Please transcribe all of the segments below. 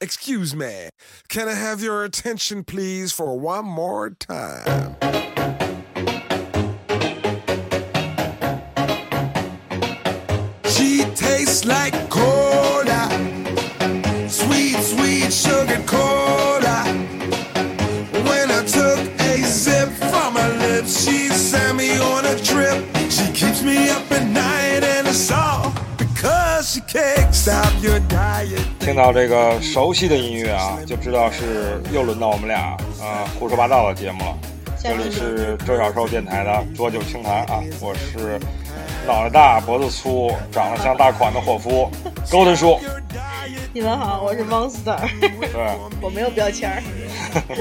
Excuse me, can I have your attention, please, for one more time? She tastes like cola, sweet, sweet sugar cola. When I took a sip from her lips, she sent me on a trip. She keeps me up at night, and it's all because she can't stop your diet. 听到这个熟悉的音乐啊，就知道是又轮到我们俩啊胡说八道的节目了。这里是周小寿电台的浊酒清谈啊，我是脑袋大脖子粗，长得像大款的伙夫高登叔。你们好，我是 Monster。对，我没有标签儿。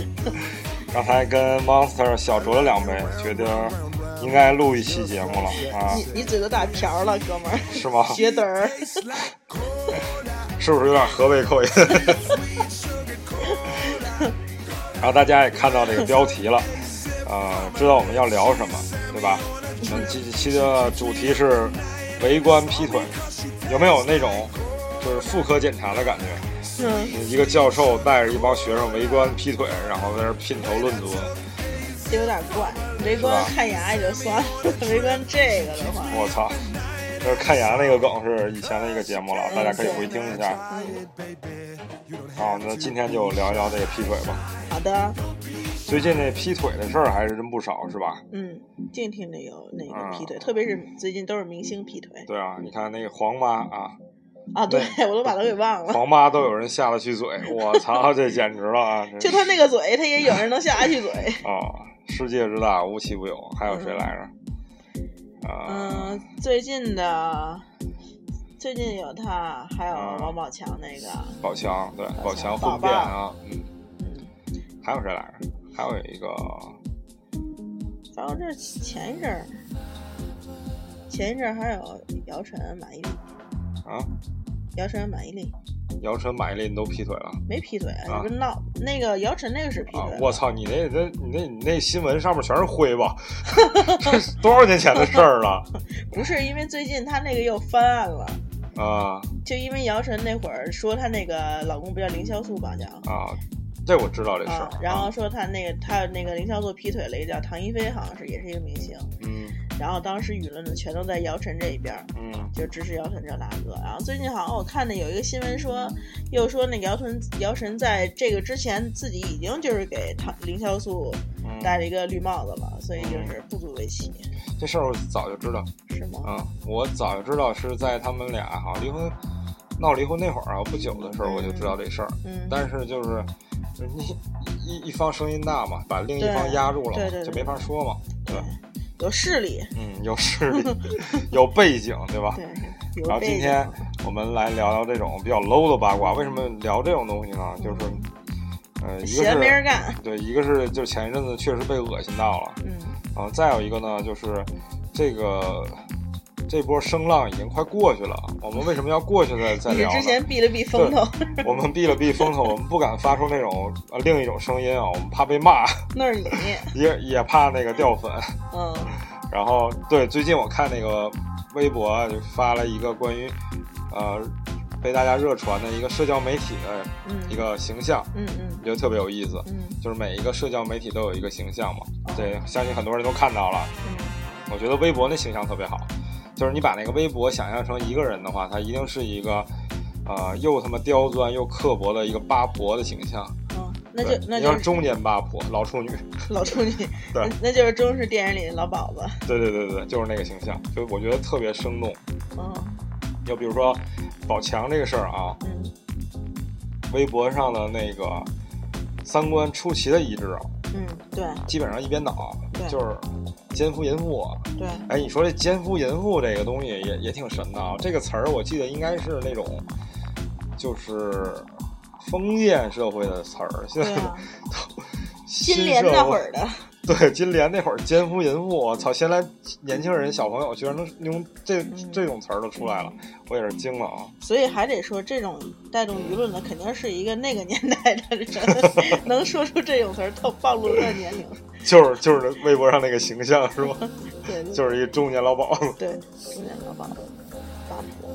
刚才跟 Monster 小酌了两杯，觉得应该录一期节目了啊，你你嘴都打瓢了，哥们儿。是吗？血盹儿。是不是有点河北口音？然后大家也看到这个标题了，呃，知道我们要聊什么，对吧？我们这几期的主题是围观劈腿，有没有那种就是妇科检查的感觉？嗯，一个教授带着一帮学生围观劈腿，然后在那儿品头论足。这有点怪。围观看牙也就算了，围观这个的话，我操！就是看牙那个梗是以前的一个节目了，大家可以回听一下。好，那今天就聊一聊这个劈腿吧。好的。最近那劈腿的事儿还是真不少，是吧？嗯，净听着有那个劈腿，特别是最近都是明星劈腿。对啊，你看那个黄妈啊。啊，对，我都把他给忘了。黄妈都有人下得去嘴，我操，这简直了啊！就他那个嘴，他也有人能下得去嘴。啊，世界之大，无奇不有。还有谁来着？啊。嗯，最近的，最近有他，还有王宝强那个。宝强，对，宝强婚变啊，嗯嗯。还有谁来着？还有一个。反正这前一阵儿，前一阵儿还有姚晨、马伊琍。啊。姚晨、马伊琍，姚晨、马伊琍都劈腿了？没劈腿啊，你不闹。那个姚晨那个是劈腿。我操，你那那你那你那新闻上面全是灰吧？多少年前的事儿了？不是，因为最近他那个又翻案了。啊。就因为姚晨那会儿说她那个老公不叫凌潇肃吧？叫。啊，这我知道这事儿。然后说她那个她那个凌潇肃劈腿了一个叫唐一菲，好像是也是一个明星。嗯。然后当时舆论呢，全都在姚晨这一边，嗯，就支持姚晨这大哥。然后最近好像我看的有一个新闻说，又说那个姚晨姚晨在这个之前自己已经就是给唐凌潇肃戴了一个绿帽子了，所以就是不足为奇。这事儿我早就知道，是吗？嗯，我早就知道是在他们俩好像离婚闹离婚那会儿啊，不久的时候我就知道这事儿。嗯，但是就是就是一一方声音大嘛，把另一方压住了，对对，就没法说嘛，对。有势力，嗯，有势力，有背景，对吧？对。然后今天我们来聊聊这种比较 low 的八卦。为什么聊这种东西呢？就是，呃，一个是没人干，对，一个是就前一阵子确实被恶心到了，嗯。然后再有一个呢，就是这个这波声浪已经快过去了。我们为什么要过去再再聊？你之前避了避风头。我们避了避风头，我们不敢发出那种呃另一种声音啊，我们怕被骂。那是你。也也怕那个掉粉。嗯。然后对，最近我看那个微博就发了一个关于，呃，被大家热传的一个社交媒体的一个形象，嗯嗯，觉得特别有意思，嗯，就是每一个社交媒体都有一个形象嘛，对，相信很多人都看到了，嗯，我觉得微博那形象特别好，就是你把那个微博想象成一个人的话，他一定是一个，呃，又他妈刁钻又刻薄的一个八婆的形象。那就那就是中年八婆，老处女，老处女，对，那就是中式电影里的老鸨子。对对对对，就是那个形象，就我觉得特别生动。嗯，就比如说宝强这个事儿啊，嗯，微博上的那个三观出奇的一致啊，嗯，对，基本上一边倒，就是奸夫淫妇。对，哎，你说这奸夫淫妇这个东西也也挺神的啊，这个词儿我记得应该是那种，就是。封建社会的词儿，现在啊、新联那会儿的，对金莲那会儿奸夫淫妇，我操！现在年轻人小朋友居然能用这这种词儿都出来了，我也是惊了啊！所以还得说，这种带动舆论的肯定是一个那个年代的人，能说出这种词儿，透暴露他的年龄。就是就是微博上那个形象是吧？对，就是一中年老鸨子。对，中年老鸨子。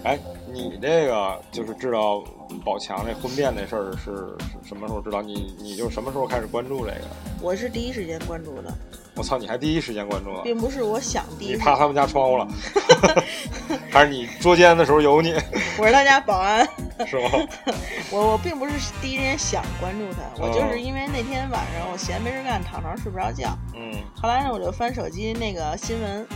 哎，你这个就是知道宝强那婚变那事儿是是什么时候知道？你你就什么时候开始关注这个？我是第一时间关注的。我操！你还第一时间关注了？并不是我想第一。你趴他们家窗户了？还是你捉奸的时候有你？我是他家保安。是吗？我我并不是第一时间想关注他，我就是因为那天晚上我闲没事干，躺床睡不着觉。嗯。后来呢，我就翻手机那个新闻，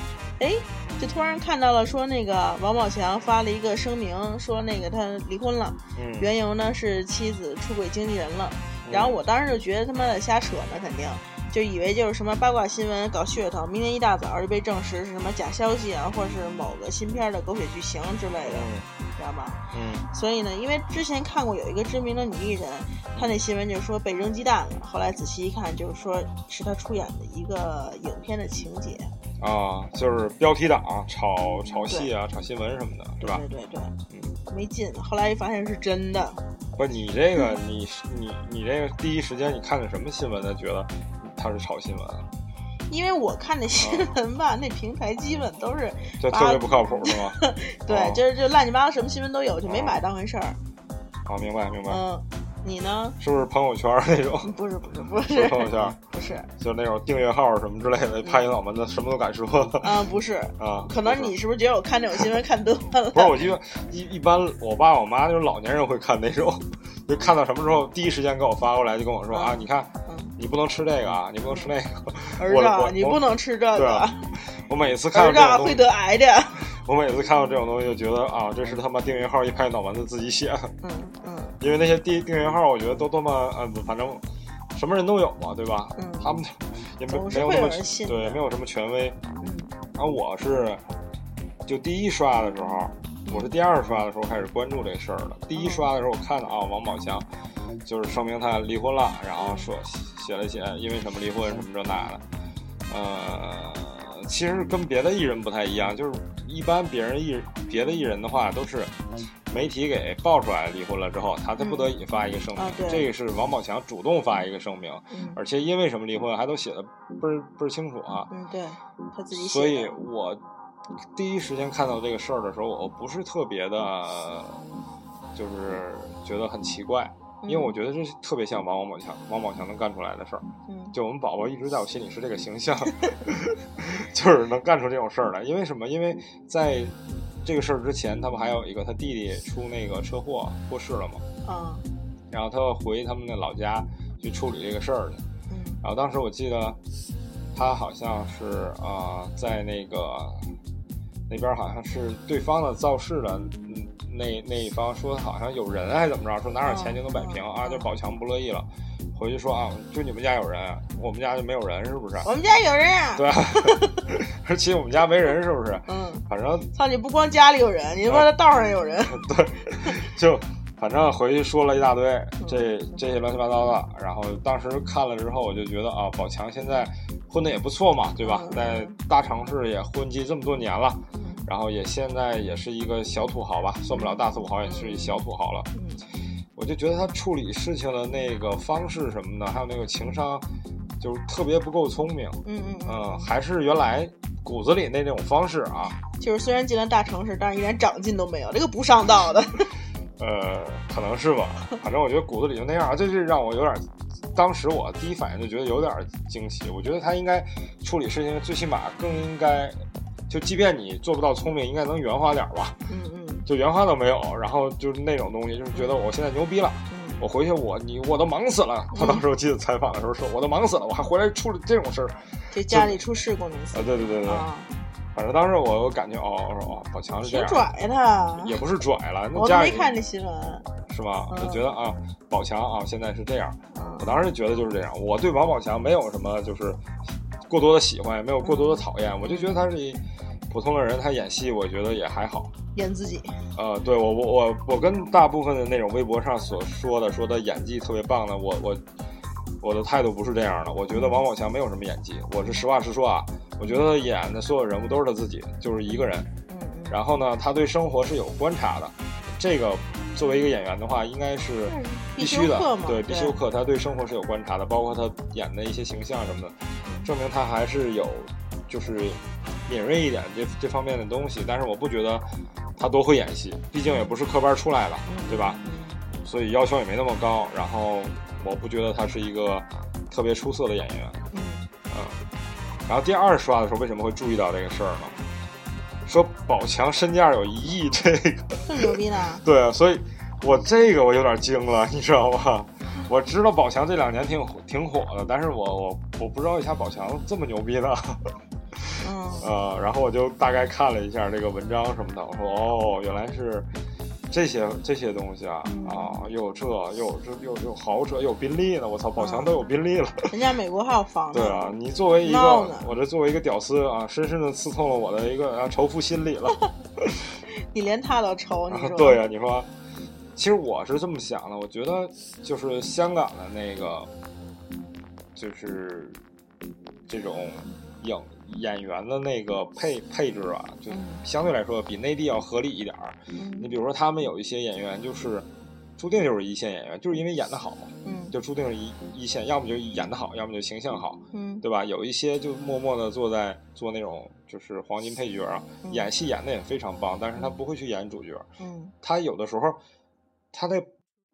哎，就突然看到了说那个王宝强发了一个声明，说那个他离婚了，缘由呢是妻子出轨经纪人了。然后我当时就觉得他妈的瞎扯呢，肯定就以为就是什么八卦新闻搞噱头，明天一大早就被证实是什么假消息啊，或者是某个新片的狗血剧情之类的，知道吗？嗯。所以呢，因为之前看过有一个知名的女艺人，她那新闻就是说被扔鸡蛋了，后来仔细一看，就是说是她出演的一个影片的情节。啊，就是标题党炒炒戏啊，炒新闻什么的，对吧？对对对，嗯，没劲。后来一发现是真的。不，你这个，你你你这个第一时间你看的什么新闻呢？觉得他是炒新闻？因为我看那新闻吧，那平台基本都是就特别不靠谱，是吗？对，就是就乱七八糟什么新闻都有，就没买当回事儿。好，明白明白。嗯，你呢？是不是朋友圈那种？不是不是不是朋友圈，不是，就那种订阅号什么之类的，拍你脑门子，什么都敢说。啊，不是 啊，可能你是不是觉得我看这种新闻看多了？不是，我记得一一般，我爸我妈就是老年人会看那种。就看到什么时候，第一时间给我发过来，就跟我说啊，你看，你不能吃这个啊，你不能吃那个。儿子，你不能吃这个。我每次看到会得癌的。我每次看到这种东西，就觉得啊，这是他妈订阅号一拍脑门子自己写的。嗯嗯。因为那些订订阅号，我觉得都他妈呃，反正什么人都有嘛，对吧？嗯。他们 也没没有那么对，没有什么权威。嗯。然后我是就第一刷的时候。我是第二刷的时候开始关注这事儿的。第一刷的时候，我看到啊，王宝强就是声明他离婚了，然后说写了写因为什么离婚什么这那的。呃，其实跟别的艺人不太一样，就是一般别人艺别的艺人的话都是媒体给爆出来离婚了之后，他才不得已发一个声明。这个是王宝强主动发一个声明，而且因为什么离婚还都写的倍儿倍儿清楚啊。嗯，对他自己写。所以我。第一时间看到这个事儿的时候，我不是特别的，就是觉得很奇怪，因为我觉得这特别像王王宝强，王宝强能干出来的事儿。嗯，就我们宝宝一直在我心里是这个形象 就是能干出这种事儿来。因为什么？因为在这个事儿之前，他不还有一个他弟弟出那个车祸过世了嘛？啊。然后他要回他们那老家去处理这个事儿去。嗯。然后当时我记得他好像是啊，在那个。那边好像是对方的造势的，那那一方说好像有人还怎么着，说拿点钱就能摆平啊，就宝强不乐意了，回去说啊，就你们家有人，我们家就没有人，是不是？我们家有人啊。对，而且我们家没人，是不是？嗯。反正操，你不光家里有人，你他妈的道上有人。对，就反正回去说了一大堆，这这些乱七八糟的。然后当时看了之后，我就觉得啊，宝强现在混的也不错嘛，对吧？在大城市也混迹这么多年了。然后也现在也是一个小土豪吧，算不了大土豪，也是一小土豪了。嗯，我就觉得他处理事情的那个方式什么的，还有那个情商，就是特别不够聪明。嗯嗯嗯，还是原来骨子里那种方式啊。就是虽然进了大城市，但是一点长进都没有，这个不上道的。呃，可能是吧，反正我觉得骨子里就那样，这就让我有点，当时我第一反应就觉得有点惊喜。我觉得他应该处理事情，最起码更应该。就即便你做不到聪明，应该能圆滑点吧？嗯嗯，就圆滑都没有，然后就是那种东西，就是觉得我现在牛逼了，我回去我你我都忙死了。他当时我记得采访的时候说，我都忙死了，我还回来处理这种事儿，就家里出事故那次。啊，对对对对，反正当时我我感觉哦，我说哦，宝强是这样，拽他，也不是拽了，那我没看这新闻，是吗？就觉得啊，宝强啊，现在是这样，我当时觉得就是这样，我对王宝强没有什么就是过多的喜欢，也没有过多的讨厌，我就觉得他是一。普通的人，他演戏，我觉得也还好。演自己。呃，对我，我，我，我跟大部分的那种微博上所说的，说他演技特别棒的，我，我，我的态度不是这样的。我觉得王宝强没有什么演技，我是实话实说啊。我觉得演的所有人物都是他自己，就是一个人。嗯。然后呢，他对生活是有观察的，这个作为一个演员的话，应该是必须的。对，必修课，他对生活是有观察的，包括他演的一些形象什么的，证明他还是有，就是。敏锐一点这这方面的东西，但是我不觉得他多会演戏，毕竟也不是科班出来的，对吧？所以要求也没那么高。然后我不觉得他是一个特别出色的演员。嗯。然后第二刷的时候，为什么会注意到这个事儿呢？说宝强身价有一亿，这个这么牛逼呢？对啊，所以我这个我有点惊了，你知道吗？我知道宝强这两年挺挺火的，但是我我我不知道一下宝强这么牛逼呢。嗯。呃，然后我就大概看了一下这个文章什么的，我说哦，原来是这些这些东西啊啊，又有这又有这又有豪车，又有宾利呢！我操，宝强都有宾利了。人家美国还有房子。对啊，你作为一个我这作为一个屌丝啊，深深的刺痛了我的一个啊仇富心理了。你连他都仇，你说？对呀，你说。其实我是这么想的，我觉得就是香港的那个，就是这种影演员的那个配配置啊，就相对来说比内地要合理一点儿。你比如说，他们有一些演员就是注定就是一线演员，就是因为演得好，嗯，就注定是一一线，要么就演得好，要么就形象好，嗯，对吧？有一些就默默的坐在做那种就是黄金配角啊，演戏演的也非常棒，但是他不会去演主角，嗯，他有的时候。他的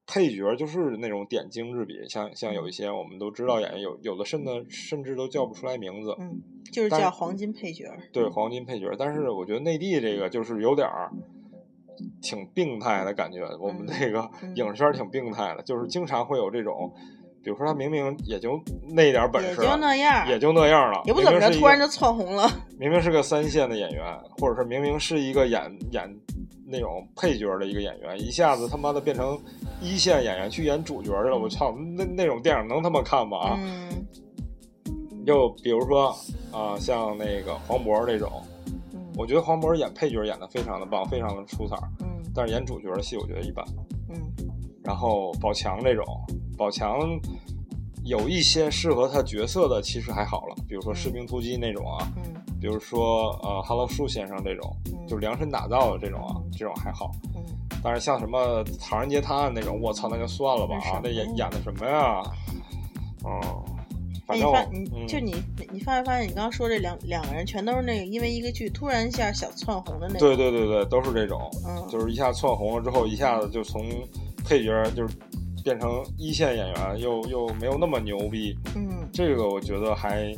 配角就是那种点睛之笔，像像有一些我们都知道演员，有有的甚至甚至都叫不出来名字，嗯，就是叫黄金配角。对，黄金配角。但是我觉得内地这个就是有点儿挺病态的感觉，我们这个影视圈挺病态的，就是经常会有这种，比如说他明明也就那点本事，也就那样，也就那样了，也不怎么着，突然就窜红了。明明是个三线的演员，或者是明明是一个演演。那种配角的一个演员，一下子他妈的变成一线演员去演主角去了，我操！那那种电影能他妈看吗？啊！就比如说啊，像那个黄渤这种，我觉得黄渤演配角演的非常的棒，非常的出彩。嗯。但是演主角的戏，我觉得一般。嗯。然后宝强这种，宝强有一些适合他角色的，其实还好了，比如说《士兵突击》那种啊。嗯。比如说呃，，Hello 树先生这种，就量身打造的这种啊，这种还好。嗯，但是像什么《唐人街探案》那种，我操，那就算了吧啊！那演演的什么呀？嗯，反正你就你你发没发现，你刚刚说这两两个人全都是那个因为一个剧突然一下小窜红的那种。对对对对，都是这种，就是一下窜红了之后，一下子就从配角就是变成一线演员，又又没有那么牛逼。嗯，这个我觉得还。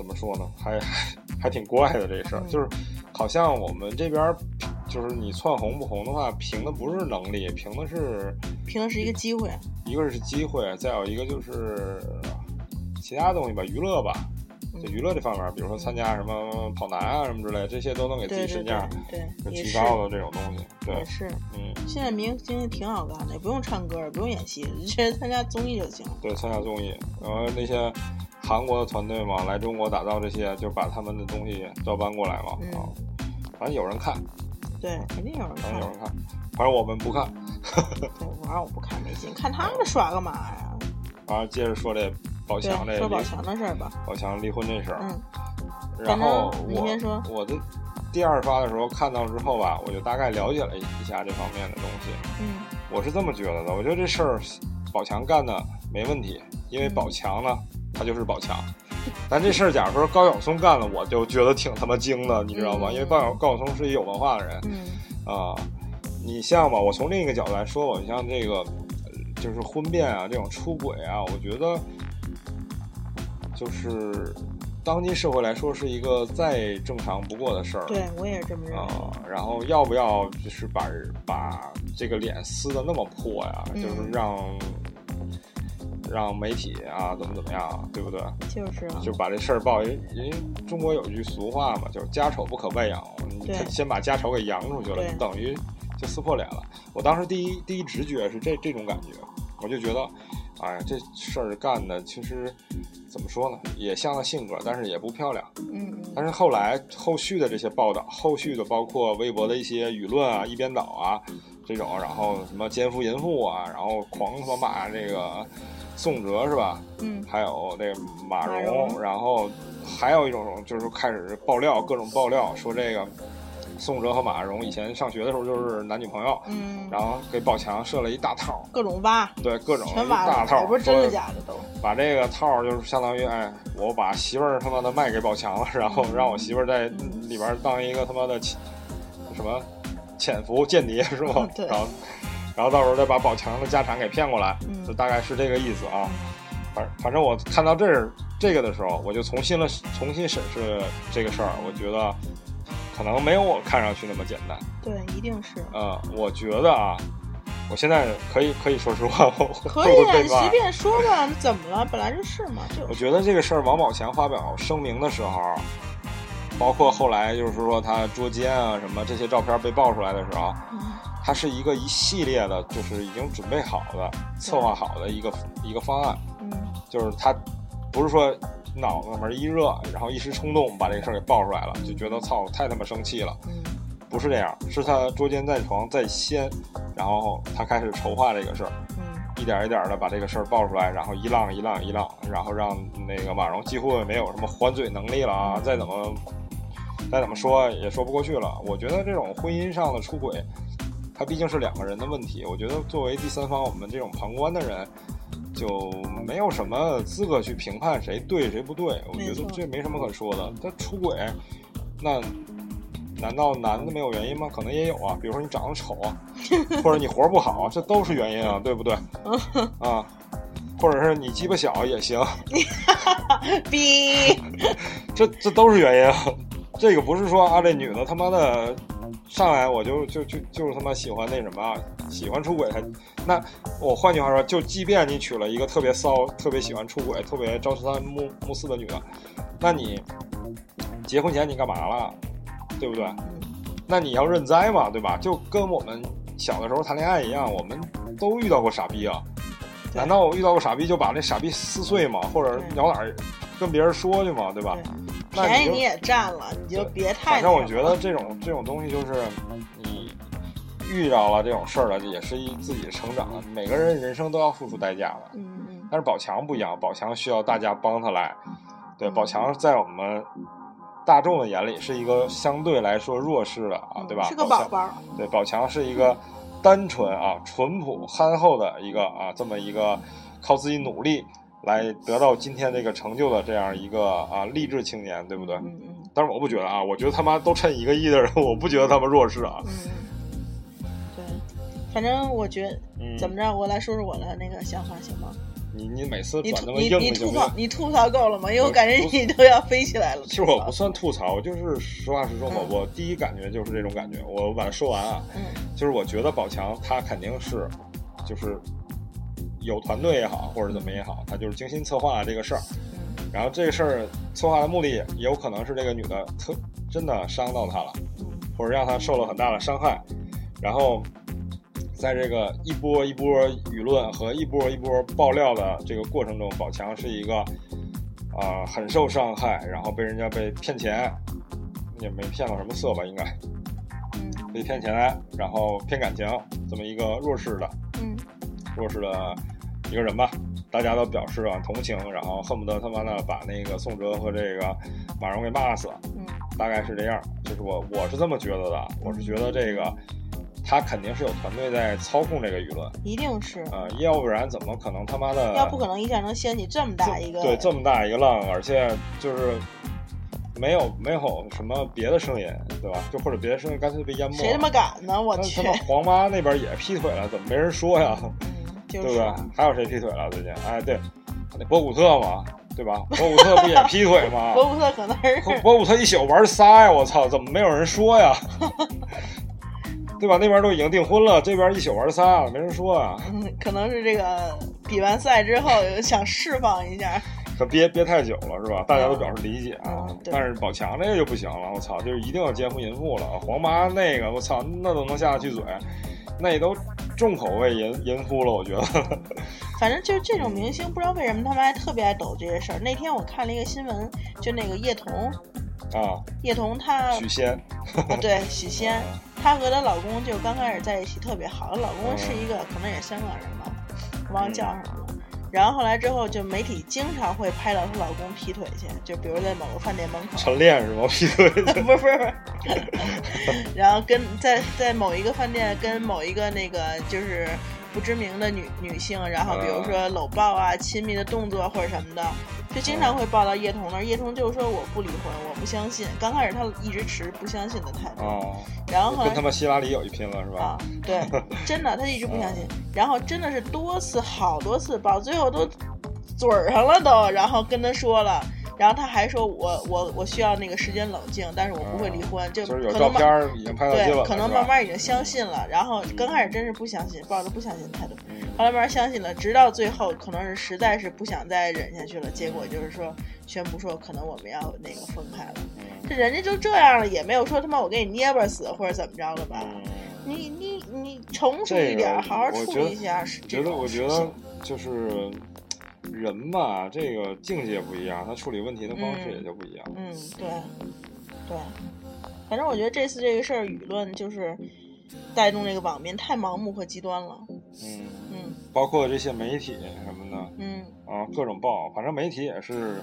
怎么说呢？还还还挺怪的这事儿，就是好像我们这边就是你窜红不红的话，凭的不是能力，凭的是凭的是一个机会，一个是机会，再有一个就是其他东西吧，娱乐吧，就娱乐这方面，比如说参加什么跑男啊什么之类，这些都能给自己身价对提高的这种东西，对，是，嗯，现在明星挺好干的，也不用唱歌，也不用演戏，直接参加综艺就行。对，参加综艺，然后那些。韩国的团队嘛，来中国打造这些，就把他们的东西照搬过来嘛。啊，反正有人看，对，肯定有人看，反正有人看，反正我们不看。对，反正我不看没劲，看他们耍干嘛呀？完了，接着说这宝强这说宝强的事儿吧。宝强离婚这事儿，嗯，然后我我的第二刷的时候看到之后吧，我就大概了解了一下这方面的东西。嗯，我是这么觉得的，我觉得这事儿宝强干的没问题，因为宝强呢。他就是宝强，但这事儿假如说高晓松干了，我就觉得挺他妈精的，你知道吗？因为高晓高晓松是一有文化的人，啊，你像吧，我从另一个角度来说吧，你像这个就是婚变啊，这种出轨啊，我觉得就是当今社会来说是一个再正常不过的事儿。对我也是这么认为。啊，然后要不要就是把把这个脸撕的那么破呀？就是让。让媒体啊，怎么怎么样，对不对？就是，就把这事儿报。因为中国有句俗话嘛，就是家丑不可外扬。对。先把家丑给扬出去了，等于就撕破脸了。我当时第一第一直觉是这这种感觉，我就觉得，哎呀，这事儿干的其实怎么说呢，也像个性格，但是也不漂亮。嗯。但是后来后续的这些报道，后续的包括微博的一些舆论啊，一边倒啊，这种，然后什么奸夫淫妇啊，然后狂他妈骂这个。宋哲是吧？嗯，还有那个马蓉，然后还有一种就是开始爆料，各种爆料说这个宋哲和马蓉以前上学的时候就是男女朋友，嗯，然后给宝强设了一大套，各种挖，对，各种全挖大套，不是真的假的都，把这个套就是相当于，哎，我把媳妇儿他妈的卖给宝强了，然后让我媳妇儿在里边当一个他妈的。什什么潜伏间谍是吧？对。然后，然后到时候再把宝强的家产给骗过来，嗯就大概是这个意思啊。反反正我看到这儿这个的时候，我就重新了重新审视这个事儿，我觉得可能没有我看上去那么简单。对，一定是。嗯，我觉得啊，我现在可以可以说实话，我可以啊，我你随便 说吧，怎么了？本来就是嘛。就我觉得这个事儿，王宝强发表声明的时候，包括后来就是说他捉奸啊什么这些照片被爆出来的时候，嗯它是一个一系列的，就是已经准备好的、策划好的一个一个方案。嗯，就是他不是说脑子门一热，然后一时冲动把这个事儿给爆出来了，就觉得操太他妈生气了。嗯，不是这样，是他捉奸在床在先，然后他开始筹划这个事儿。嗯，一点一点的把这个事儿爆出来，然后一浪一浪一浪，然后让那个马蓉几乎也没有什么还嘴能力了啊！再怎么再怎么说也说不过去了。我觉得这种婚姻上的出轨，它毕竟是两个人的问题。我觉得作为第三方，我们这种旁观的人，就没有什么资格去评判谁对谁不对。我觉得这没什么可说的。他出轨，那难道男的没有原因吗？可能也有啊，比如说你长得丑啊，或者你活不好，这都是原因啊，对不对？啊，或者是你鸡巴小也行，逼，这这都是原因啊。这个不是说啊，这女的他妈的上来我就就就就是他妈喜欢那什么，喜欢出轨才。那我换句话说，就即便你娶了一个特别骚、特别喜欢出轨、特别朝三暮暮四的女的，那你结婚前你干嘛了？对不对？那你要认栽嘛，对吧？就跟我们小的时候谈恋爱一样，我们都遇到过傻逼啊。难道我遇到过傻逼就把那傻逼撕碎吗？或者咬哪儿跟别人说去吗？对吧？那便宜你也占了，你就别太。反正我觉得这种这种东西就是你遇到了这种事儿了，也是一自己的成长了。每个人人生都要付出代价的。嗯嗯。但是宝强不一样，宝强需要大家帮他来。对，宝强在我们大众的眼里是一个相对来说弱势的啊，对吧？是个宝宝。对，宝强是一个单纯啊、淳朴、憨厚的一个啊，这么一个靠自己努力来得到今天这个成就的这样一个啊励志青年，对不对？嗯嗯。但是我不觉得啊，我觉得他妈都趁一个亿的人，我不觉得他们弱势啊。嗯。对，反正我觉得怎么着，我来说说我的那个想法行吗？你你每次你转那么硬，你吐槽你吐槽够了吗？因为我感觉你都要飞起来了。其实我不算吐槽，我就是实话实说嘛。我第一感觉就是这种感觉。我把它说完啊，嗯，就是我觉得宝强他肯定是，就是有团队也好，或者怎么也好，他就是精心策划了这个事儿。然后这个事儿策划的目的也有可能是这个女的特真的伤到他了，或者让他受了很大的伤害，然后。在这个一波一波舆论和一波一波爆料的这个过程中，宝强是一个啊、呃、很受伤害，然后被人家被骗钱，也没骗到什么色吧，应该，嗯，被骗钱，然后骗感情，这么一个弱势的，嗯，弱势的一个人吧，大家都表示啊同情，然后恨不得他妈的把那个宋哲和这个马蓉给骂死，嗯，大概是这样，就是我我是这么觉得的，我是觉得这个。他肯定是有团队在操控这个舆论，一定是啊、呃，要不然怎么可能他妈的？要不可能一下能掀起这么大一个对这么大一个浪，而且就是没有没有什么别的声音，对吧？就或者别的声音干脆被淹没。谁他妈敢呢？我去！他妈黄妈那边也劈腿了，怎么没人说呀？嗯，就是、对不对？还有谁劈腿了最近？哎，对，那博古特嘛，对吧？博古特不也劈腿吗？博古特可能是博古特一宿玩仨呀！我操，怎么没有人说呀？对吧？那边都已经订婚了，这边一宿玩仨了，没人说啊。嗯，可能是这个比完赛之后想释放一下，可憋憋太久了是吧？大家都表示理解啊。嗯、但是宝强这个就不行了，我操，就是一定要奸夫淫妇了。黄妈那个，我操，那都能下得去嘴，那都重口味淫淫夫了，我觉得。反正就是这种明星，不知道为什么他们还特别爱抖这些事儿。那天我看了一个新闻，就那个叶童。啊，叶童她许仙，啊对许仙，她和她老公就刚开始在一起特别好，她老公是一个、嗯、可能也是香港人吧，忘了叫什么了。然后后来之后，就媒体经常会拍到她老公劈腿去，就比如在某个饭店门口。晨练是吗？劈腿？不是不是不是。然后跟在在某一个饭店跟某一个那个就是不知名的女女性，然后比如说搂抱啊、亲密的动作或者什么的。就经常会报到叶童那儿，叶童就是说我不离婚，我不相信。刚开始他一直持不相信的态度，哦，然后后来跟他们希拉里有一拼了是吧啊？，对，真的，他一直不相信，然后真的是多次好多次报，最后都嘴儿上了都，然后跟他说了，然后他还说我我我需要那个时间冷静，但是我不会离婚，就就是有照可能慢片儿已经拍到了，对，可能慢慢已经相信了，然后刚开始真是不相信，抱着不相信的态度，嗯后来慢慢相信了，直到最后可能是实在是不想再忍下去了，结果就是说宣布说可能我们要那个分开了，嗯这人家就这样了，也没有说他妈我给你捏巴死或者怎么着的吧。嗯你你你成熟一点，好好处理一下。觉得，我觉得就是人吧，这个境界不一样，他处理问题的方式嗯也就不一样。嗯，对，对，反正我觉得这次这个事儿，舆论就是带动这个网民太盲目和极端了。嗯，嗯包括这些媒体什么的嗯啊，各种报，反正媒体也是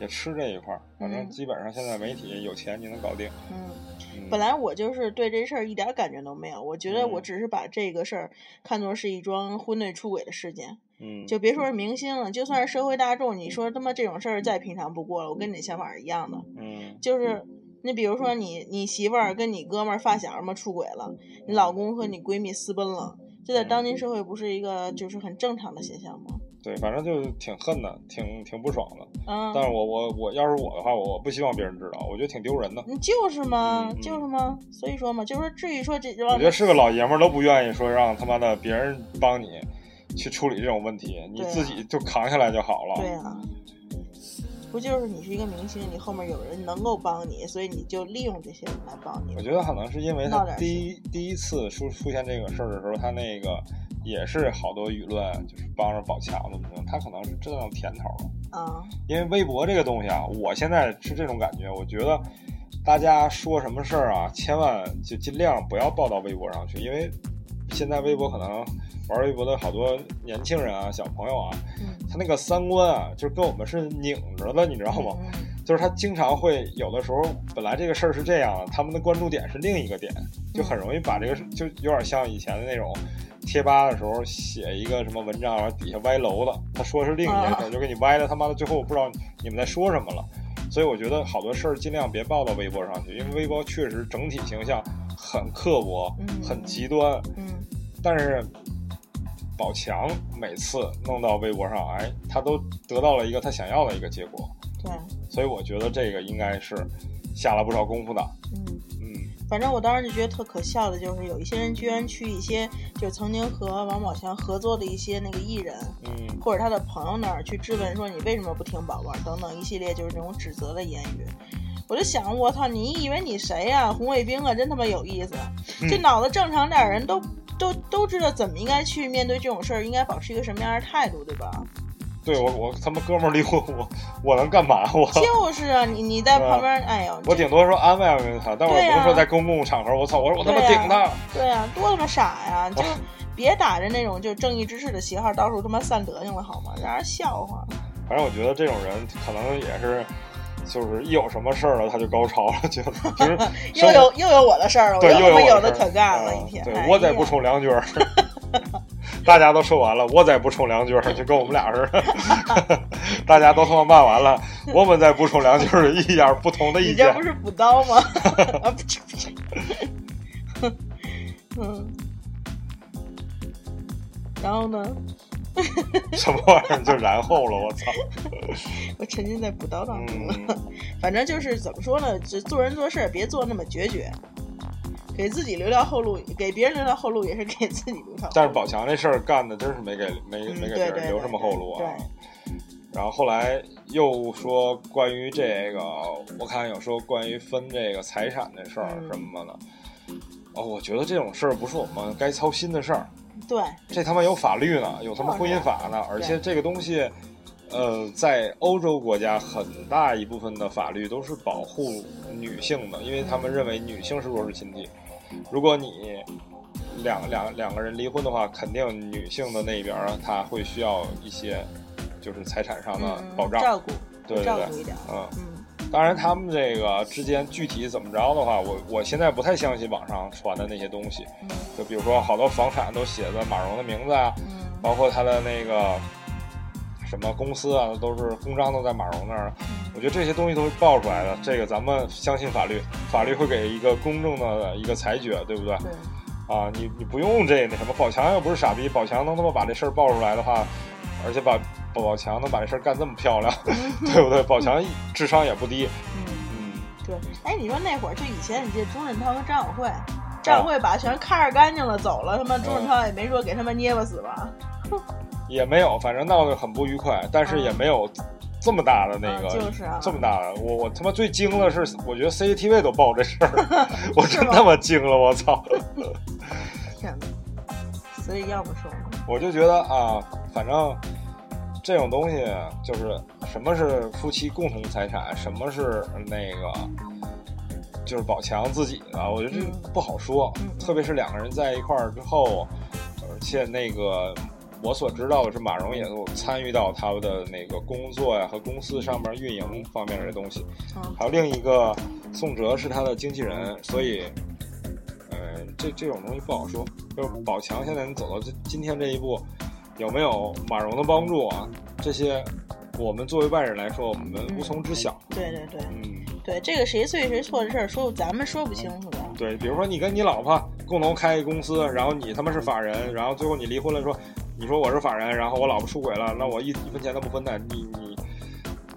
也吃这一块儿。反正嗯基本上现在媒体有钱你能搞定。嗯。嗯本来我就是对这事儿一点感觉都没有，我觉得我嗯只是把这个事儿看作是一桩婚内出轨的事件。嗯，就别说是明星了，就算是社会大众，你说他妈这种事儿再平常不过了，我跟你的想法是一样的。嗯就是你比如说你你媳妇儿跟你哥们儿发小什么出轨了，你老公和你闺蜜私奔了，这在当今社会不是一个就是很正常的现象吗？对，反正就挺恨的，挺挺不爽的。嗯，但是我我我要是我的话，我不希望别人知道，我觉得挺丢人的。你就是嘛，就是嘛，所以说嘛，就是说至于说这，我觉得是个老爷们儿都不愿意说让他妈的别人帮你去处理这种问题，你自己就扛下来就好了。对啊，不就是你是一个明星，你后面有人能够帮你，所以你就利用这些人来帮你我。觉得可能是因为他第一第一次出出现这个事儿的时候，他那个也是好多舆论就是帮着宝强怎么着，他可能是知道甜头了。啊，因为微博这个东西啊，我现在是这种感觉，我觉得大家说什么事儿啊，千万就尽量不要报到微博上去，因为现在微博可能玩微博的好多年轻人啊、小朋友啊，嗯，他那个三观啊，就是跟我们是拧着的，你知道吗？嗯就是他经常会有的时候，本来这个事儿是这样的，他们的关注点是另一个点，就很容易把这个就有点像以前的那种贴吧的时候写一个什么文章，然后底下歪楼的，他说是另一件事儿，就给你歪的他妈的，最后我不知道你们在说什么了。所以我觉得好多事儿尽量别报到微博上去，因为微博确实整体形象很刻薄、嗯很极端。嗯但是宝强每次弄到微博上，哎，他都得到了一个他想要的一个结果。对，所以我觉得这个应该是下了不少功夫的。嗯。嗯反正我当时就觉得特可笑的，就是有一些人居然去一些就曾经和王宝强合作的一些那个艺人，嗯或者他的朋友那儿去质问说你为什么不听宝宝等等一系列就是这种指责的言语。我就想，我操，你以为你谁呀、红卫兵啊，真他妈有意思！这脑子正常点儿人都都都知道怎么应该去面对这种事儿，应该保持一个什么样的态度，对吧？对我我他妈哥们儿离婚，我我能干嘛？我就是啊，你你在旁边，哎呦，我顶多说安慰安慰他，但我不是说在公共场合，我操，我说我他妈顶他。对啊，多他妈傻呀！就别打着那种就正义之士的旗号到处他妈散德行了好吗？让人笑话。反正我觉得这种人可能也是，就是一有什么事儿了他就高潮了，觉得平时 又有又有我的事儿了，我对又有的有我事儿可干了，嗯一天。对哎我再不呀冲两句儿，大家都说完了，我再不冲两句儿，就跟我们俩似的，大家都他妈骂完了，我们再不冲两句儿，一点不同的意见你这不。是补刀吗？嗯，然后呢？什么玩意儿就然后了，我操！我沉浸在补刀当中了。嗯，反正就是怎么说呢，这做人做事别做那么决绝，给自己留条后路，给别人留条后路也是给自己留条。但是宝强这事儿干的真是没给没嗯没给别人留什么后路啊。对然后后来又说关于这个，我看有说关于分这个财产的事儿嗯什么的。哦，我觉得这种事儿不是我们该操心的事儿，对，这他妈有法律呢，有他妈婚姻法呢，而且这个东西，呃，在欧洲国家很大一部分的法律都是保护女性的，因为他们认为女性是弱势群体。如果你两两两个人离婚的话，肯定女性的那一边儿她会需要一些就是财产上的嗯，保障。照顾，对对对照顾一点。嗯，嗯，当然他们这个之间具体怎么着的话，我我现在不太相信网上传的那些东西。嗯就比如说好多房产都写着马蓉的名字啊，嗯包括他的那个什么公司啊，都是公章都在马蓉那儿。我觉得这些东西都是爆出来的，这个咱们相信法律，法律会给一个公正的一个裁决，对不对？对。啊，你你不用这那什么，宝强又不是傻逼，宝强能他妈把这事儿爆出来的话，而且把宝强能把这事儿干这么漂亮，对不对？宝强智商也不低。嗯嗯，对。哎，你说那会儿就以前，你记得钟镇涛和张晓慧，张晓慧把全看着干净了走了，他妈钟镇涛也没说给他们捏巴死吧？也没有，反正闹得很不愉快，但是也没有这么大的那个，就是这么大的。我我他妈最惊的是，我觉得 CCTV 都报这事儿，我真他妈惊了，我操！天哪！所以要不说，我就觉得啊，反正这种东西就是什么是夫妻共同财产，什么是那个就是宝强自己的，我觉得这不好说。特别是两个人在一块儿之后，而且那个我所知道的是，马蓉也有参与到他们的那个工作呀和公司上面运营方面的东西。还有另一个宋哲是他的经纪人，所以。呃这这种东西不好说，就是宝强现在能走到这今天这一步，有没有马蓉的帮助啊？这些我们作为外人来说，我们无从知晓。对对对，嗯，对这个谁对谁错的事儿，说咱们说不清楚的。对，比如说你跟你老婆共同开一公司，然后你他妈是法人，然后最后你离婚了，说你说我是法人，然后我老婆出轨了，那我一一分钱都不分的，你你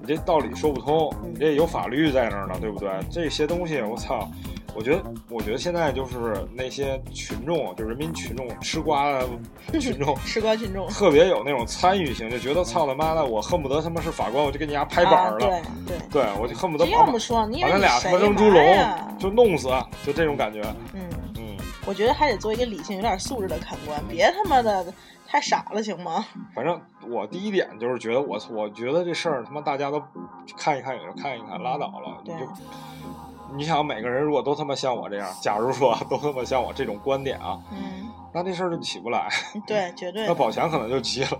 你这道理说不通，你这有法律在那儿呢，对不对？这些东西我操。我觉得，我觉得现在就是那些群众，就人民群众吃瓜的 群众，吃瓜群众特别有那种参与性，就觉得操他妈的，我恨不得他妈是法官，我就给你家拍板了。对对对，我就恨不得要么说，把那俩他妈扔猪笼，就弄死，就这种感觉。嗯嗯，我觉得还得做一个理性、有点素质的看官，别他妈的太傻了，行吗？反正我第一点就是觉得，我我觉得这事儿他妈大家都看一看也就看一看，拉倒了，你就。你想每个人如果都他妈像我这样，假如说都他妈像我这种观点啊，嗯，那这事儿就起不来。对，绝对。那宝强可能就急了。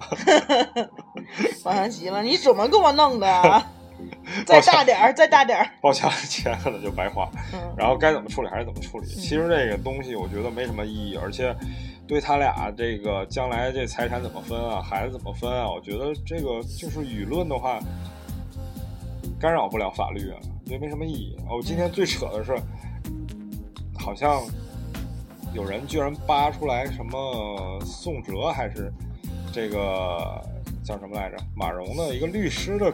宝强急了，你怎么给我弄的？再大点儿，再大点儿。宝强钱可能就白花。嗯。然后该怎么处理还是怎么处理。其实这个东西我觉得没什么意义，而且对他俩这个将来这财产怎么分啊，孩子怎么分啊，我觉得这个就是舆论的话干扰不了法律啊。觉得没什么意义。我今天最扯的是，好像有人居然扒出来什么宋哲还是这个叫什么来着？马蓉的一个律师的，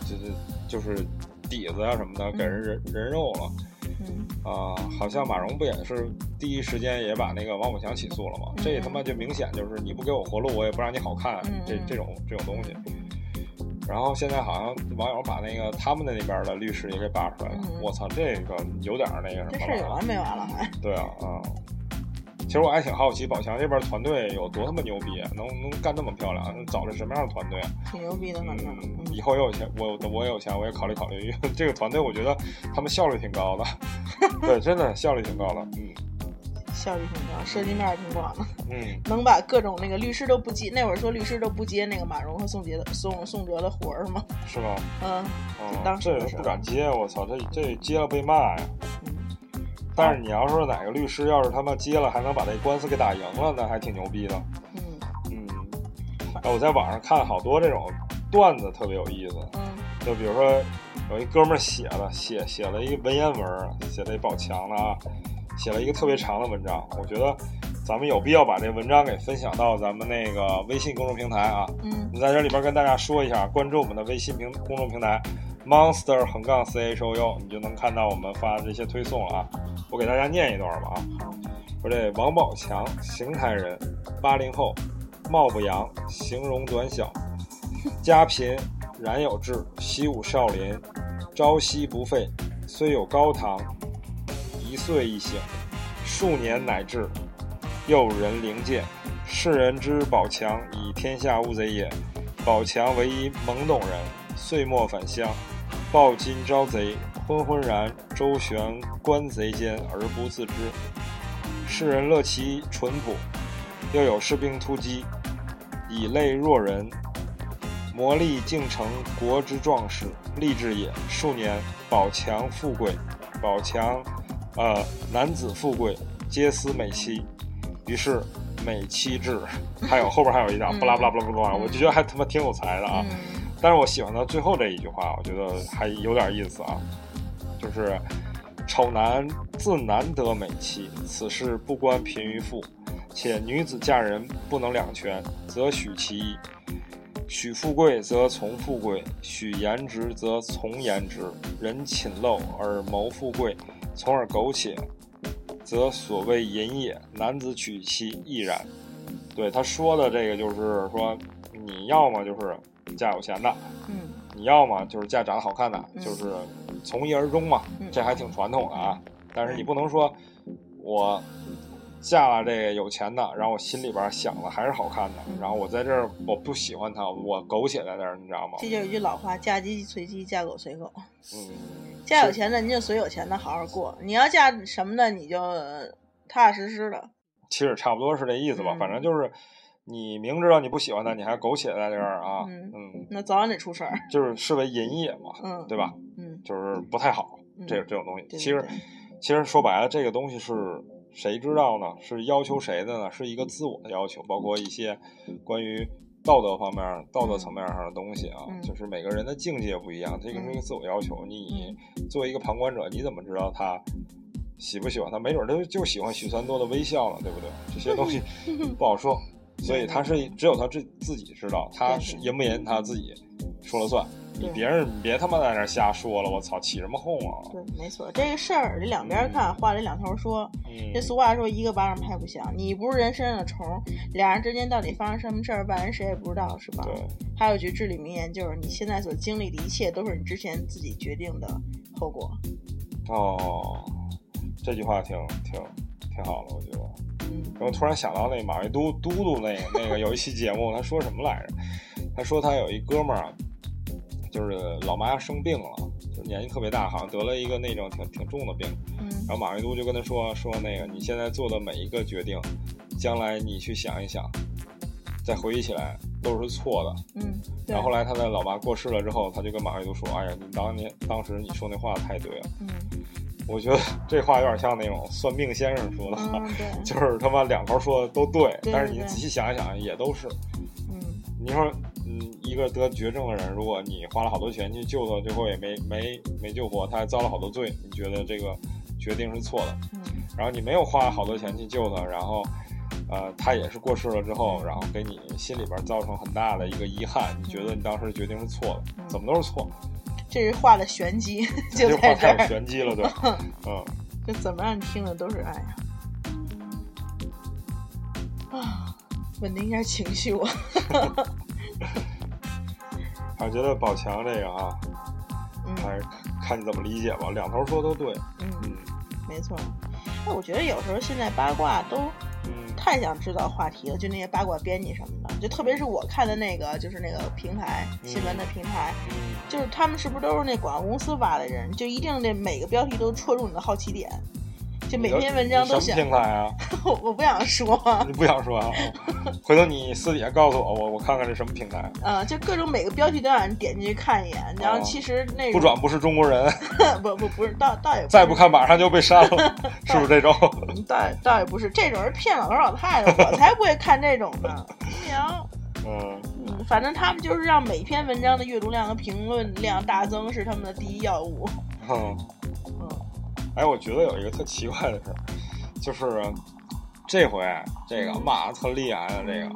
就是就是底子啊什么的，给人人人肉了。嗯啊，好像马蓉不也是第一时间也把那个王宝强起诉了吗？这他妈就明显就是你不给我活路，我也不让你好看。这这种这种东西。然后现在好像网友把那个他们的那边的律师也给扒出来了，我操，这个有点那个什么。这事有完没完了还？对啊，啊。其实我还挺好奇，宝强这边团队有多他妈牛逼，能能干这么漂亮，找的什么样的团队？挺牛逼的，反正。以后也有钱，我我也有钱，我也考虑考虑。因为这个团队，我觉得他们效率挺高的。对，真的效率挺高的，嗯。效率挺高，涉及面也挺广的。嗯，能把各种那个律师都不接，那会儿说律师都不接那个马蓉和宋杰的宋宋哲的活儿吗？是吗？嗯，当时不敢接，我操，这这接了被骂呀。嗯但是你要说哪个律师要是他妈接了还能把这官司给打赢了，那还挺牛逼的。嗯嗯。哎，我在网上看好多这种段子，特别有意思。嗯。就比如说有一哥们儿写的，写写了一个文言文，写的宝强的啊。写了一个特别长的文章，我觉得咱们有必要把这文章给分享到咱们那个微信公众平台啊。嗯，你在这里边跟大家说一下，关注我们的微信平公众平台 monster 横杠 c h o u，你就能看到我们发的这些推送了啊。我给大家念一段吧啊。说这王宝强，邢台人，八零后，貌不扬，形容短小，家贫然有志，习武少林，朝夕不废，虽有高堂。一岁一醒，数年乃至，诱人灵见。世人知宝强以天下无贼也。宝强为一懵懂人，岁末返乡，抱金招贼，昏昏然周旋官贼间而不自知。世人乐其淳朴，又有士兵突击，以类弱人，磨砺竟成国之壮士，励志也。数年，宝强富贵，宝强。呃，男子富贵，皆思美妻。于是美妻制，还有后边还有一条巴拉巴拉巴拉巴拉，我就觉得还他妈挺有才的啊。但是我喜欢他最后这一句话，我觉得还有点意思啊，就是丑男自难得美妻，此事不关贫与富，且女子嫁人不能两全，则许其一。许富贵则从富贵，许颜值则从颜值。人寝陋而谋富贵，从而苟且，则所谓淫也。男子娶妻亦然。对他说的这个，就是说，你要么就是嫁有钱的，嗯，你要么就是嫁长得好看的，就是从一而终嘛，这还挺传统的啊。但是你不能说，我。嫁了这个有钱的，然后我心里边想的还是好看的，然后我在这儿我不喜欢他，我苟且在那儿，你知道吗？这就有一句老话：嫁鸡随鸡，嫁狗随狗。嗯，嫁有钱的，你就随有钱的好好过；你要嫁什么的，你就踏踏实实的。其实差不多是这意思吧，反正就是你明知道你不喜欢他，你还苟且在这儿啊，嗯，那早晚得出事儿。就是视为淫也嘛，嗯，对吧？嗯，就是不太好，这这种东西。其实，其实说白了，这个东西是。谁知道呢？是要求谁的呢？是一个自我的要求，包括一些关于道德方面、道德层面上的东西啊。就是每个人的境界不一样，这个是一个自我要求。你作为一个旁观者，你怎么知道他喜不喜欢他？没准他就喜欢许三多的微笑了，对不对？这些东西 不好说，所以他是只有他自自己知道，他是赢不严他自己说了算。你别人你别他妈在那瞎说了，我操，起什么哄啊？对，没错，这个事儿得两边看，话得两头说。这俗话说一个巴掌拍不响，你不是人身上的虫，俩人之间到底发生什么事儿，外人谁也不知道，是吧？对。还有句至理名言，就是你现在所经历的一切，都是你之前自己决定的后果。哦，这句话挺挺挺好的，我觉得。嗯。我突然想到那马未都都督那个那个有一期节目，他说什么来着？他说他有一哥们儿。就是老妈生病了，就年纪特别大，好像得了一个那种挺挺重的病。嗯。然后马未都就跟他说说那个你现在做的每一个决定，将来你去想一想，再回忆起来都是错的。嗯。然后后来他的老妈过世了之后，他就跟马未都说：“哎呀，你当年当时你说那话太对了。”嗯。我觉得这话有点像那种算命先生说的 就是他妈两头说的都对，对但是你仔细想一想也都是。嗯。你说。一个得绝症的人，如果你花了好多钱去救他，最后也没没没救活，他还遭了好多罪，你觉得这个决定是错的？嗯。然后你没有花好多钱去救他，然后，呃，他也是过世了之后，然后给你心里边造成很大的一个遗憾，你觉得你当时决定是错的？怎么都是错。这是画的玄机，就在这儿。太有玄机了，对。嗯。这怎么让你听的都是爱呀？啊，稳定一下情绪，我。我觉得宝强这个啊，还是看你怎么理解吧，两头说都对。嗯嗯，没错。哎，我觉得有时候现在八卦都太想知道话题了，就那些八卦编辑什么的，就特别是我看的那个，就是那个平台新闻的平台，就是他们是不是都是那广告公司挖的人，就一定得每个标题都戳中你的好奇点。就每篇文章都想平台啊，我我不想说，你不想说啊？回头你私底下告诉我，我我看看是什么平台。嗯，就各种每个标题都让人点进去看一眼，然后其实那不转不是中国人，不不不是，倒倒也再不看马上就被删了，是不是这种？倒倒也不是，这种人骗老头老太太，我才不会看这种呢。娘，嗯嗯，反正他们就是让每篇文章的阅读量和评论量大增是他们的第一要务。嗯。哎，我觉得有一个特奇怪的事儿，就是这回这个骂的特厉害的这个，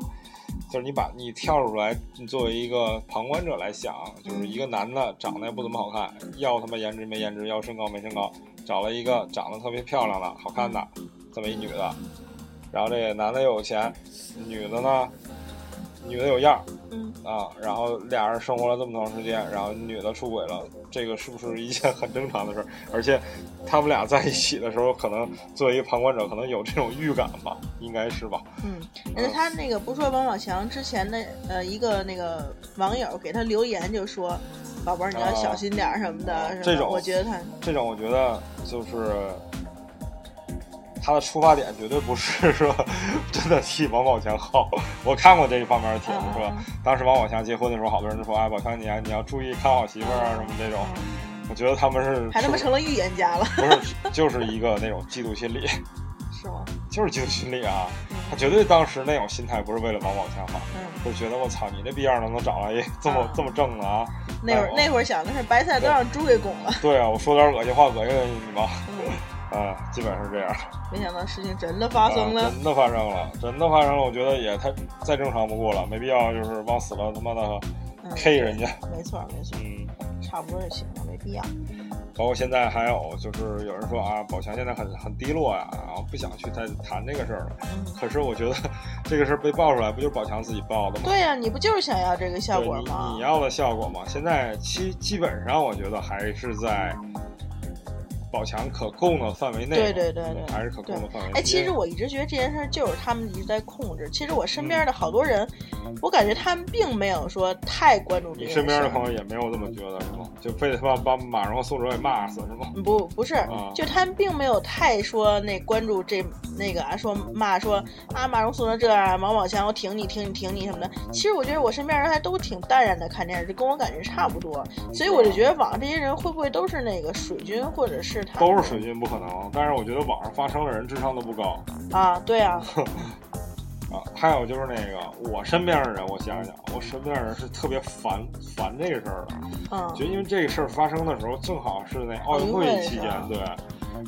就是你把你跳出来，你作为一个旁观者来想，就是一个男的长得也不怎么好看，要他妈颜值没颜值，要身高没身高，找了一个长得特别漂亮的好看的这么一女的，然后这个男的又有钱，女的呢，女的有样儿。啊，然后俩人生活了这么长时间，然后女的出轨了，这个是不是一件很正常的事儿？而且，他们俩在一起的时候，可能作为一个旁观者，可能有这种预感吧，应该是吧？嗯，而且他那个不说王宝强之前的呃一个那个网友给他留言就说，宝贝儿你要小心点什么的，这种我觉得他这种我觉得就是。他的出发点绝对不是 说真的替王宝强好，我看过这一方面的帖子，是吧？当时王宝强结婚的时候，好多人都说：“哎，宝强，你你要注意看好媳妇儿啊，什么这种。”我觉得他们是还他妈成了预言家了，不是，就是一个那种嫉妒心理，是吗？就是嫉妒心理啊！他绝对当时那种心态不是为了王宝强好，嗯，就觉得我操，你那逼样都能找来一这么、啊这么正的啊！那会儿那会儿想的是白菜都让猪给拱了，对啊，我说点恶心话恶心恶心你妈，嗯，啊，基本是这样。没想到事情真的发生了啊，，真的发生了，真的发生了，我觉得也太再正常不过了，没必要就是往死了他妈的嗯 K 人家。没错没错，嗯，差不多就行了，没必要。包括现在还有就是有人说啊，宝强现在很很低落呀，然后不想去再谈这个事儿了。嗯，可是我觉得这个事儿被爆出来，不就是宝强自己爆的吗？对呀、你不就是想要这个效果吗？你要的效果吗？现在基基本上我觉得还是在宝强可控的范围内嘛，对对对对还是可控的范围内。哎，其实我一直觉得这件事儿就是他们一直在控制。其实我身边的好多人，我感觉他们并没有说太关注这你件事儿。身边的朋友也没有这么觉得是吗？就非得把把马蓉、宋哲给骂死是吗？不不是，啊就他们并没有太说那关注这那个啊，说骂说啊马蓉说成这样啊，王宝强我挺你挺你挺你什么的。其实我觉得我身边人还都挺淡然的看电视，就跟我感觉差不多。所以我就觉得网上这些人会不会都是那个水军，或者是他都是水军不可能，但是我觉得网上发声的人智商都不高啊？对啊，啊。还有就是那个我身边的人，我想想，我身边的人是特别烦烦这个事儿的，嗯就因为这个事儿发生的时候，正好是那奥运会期间对。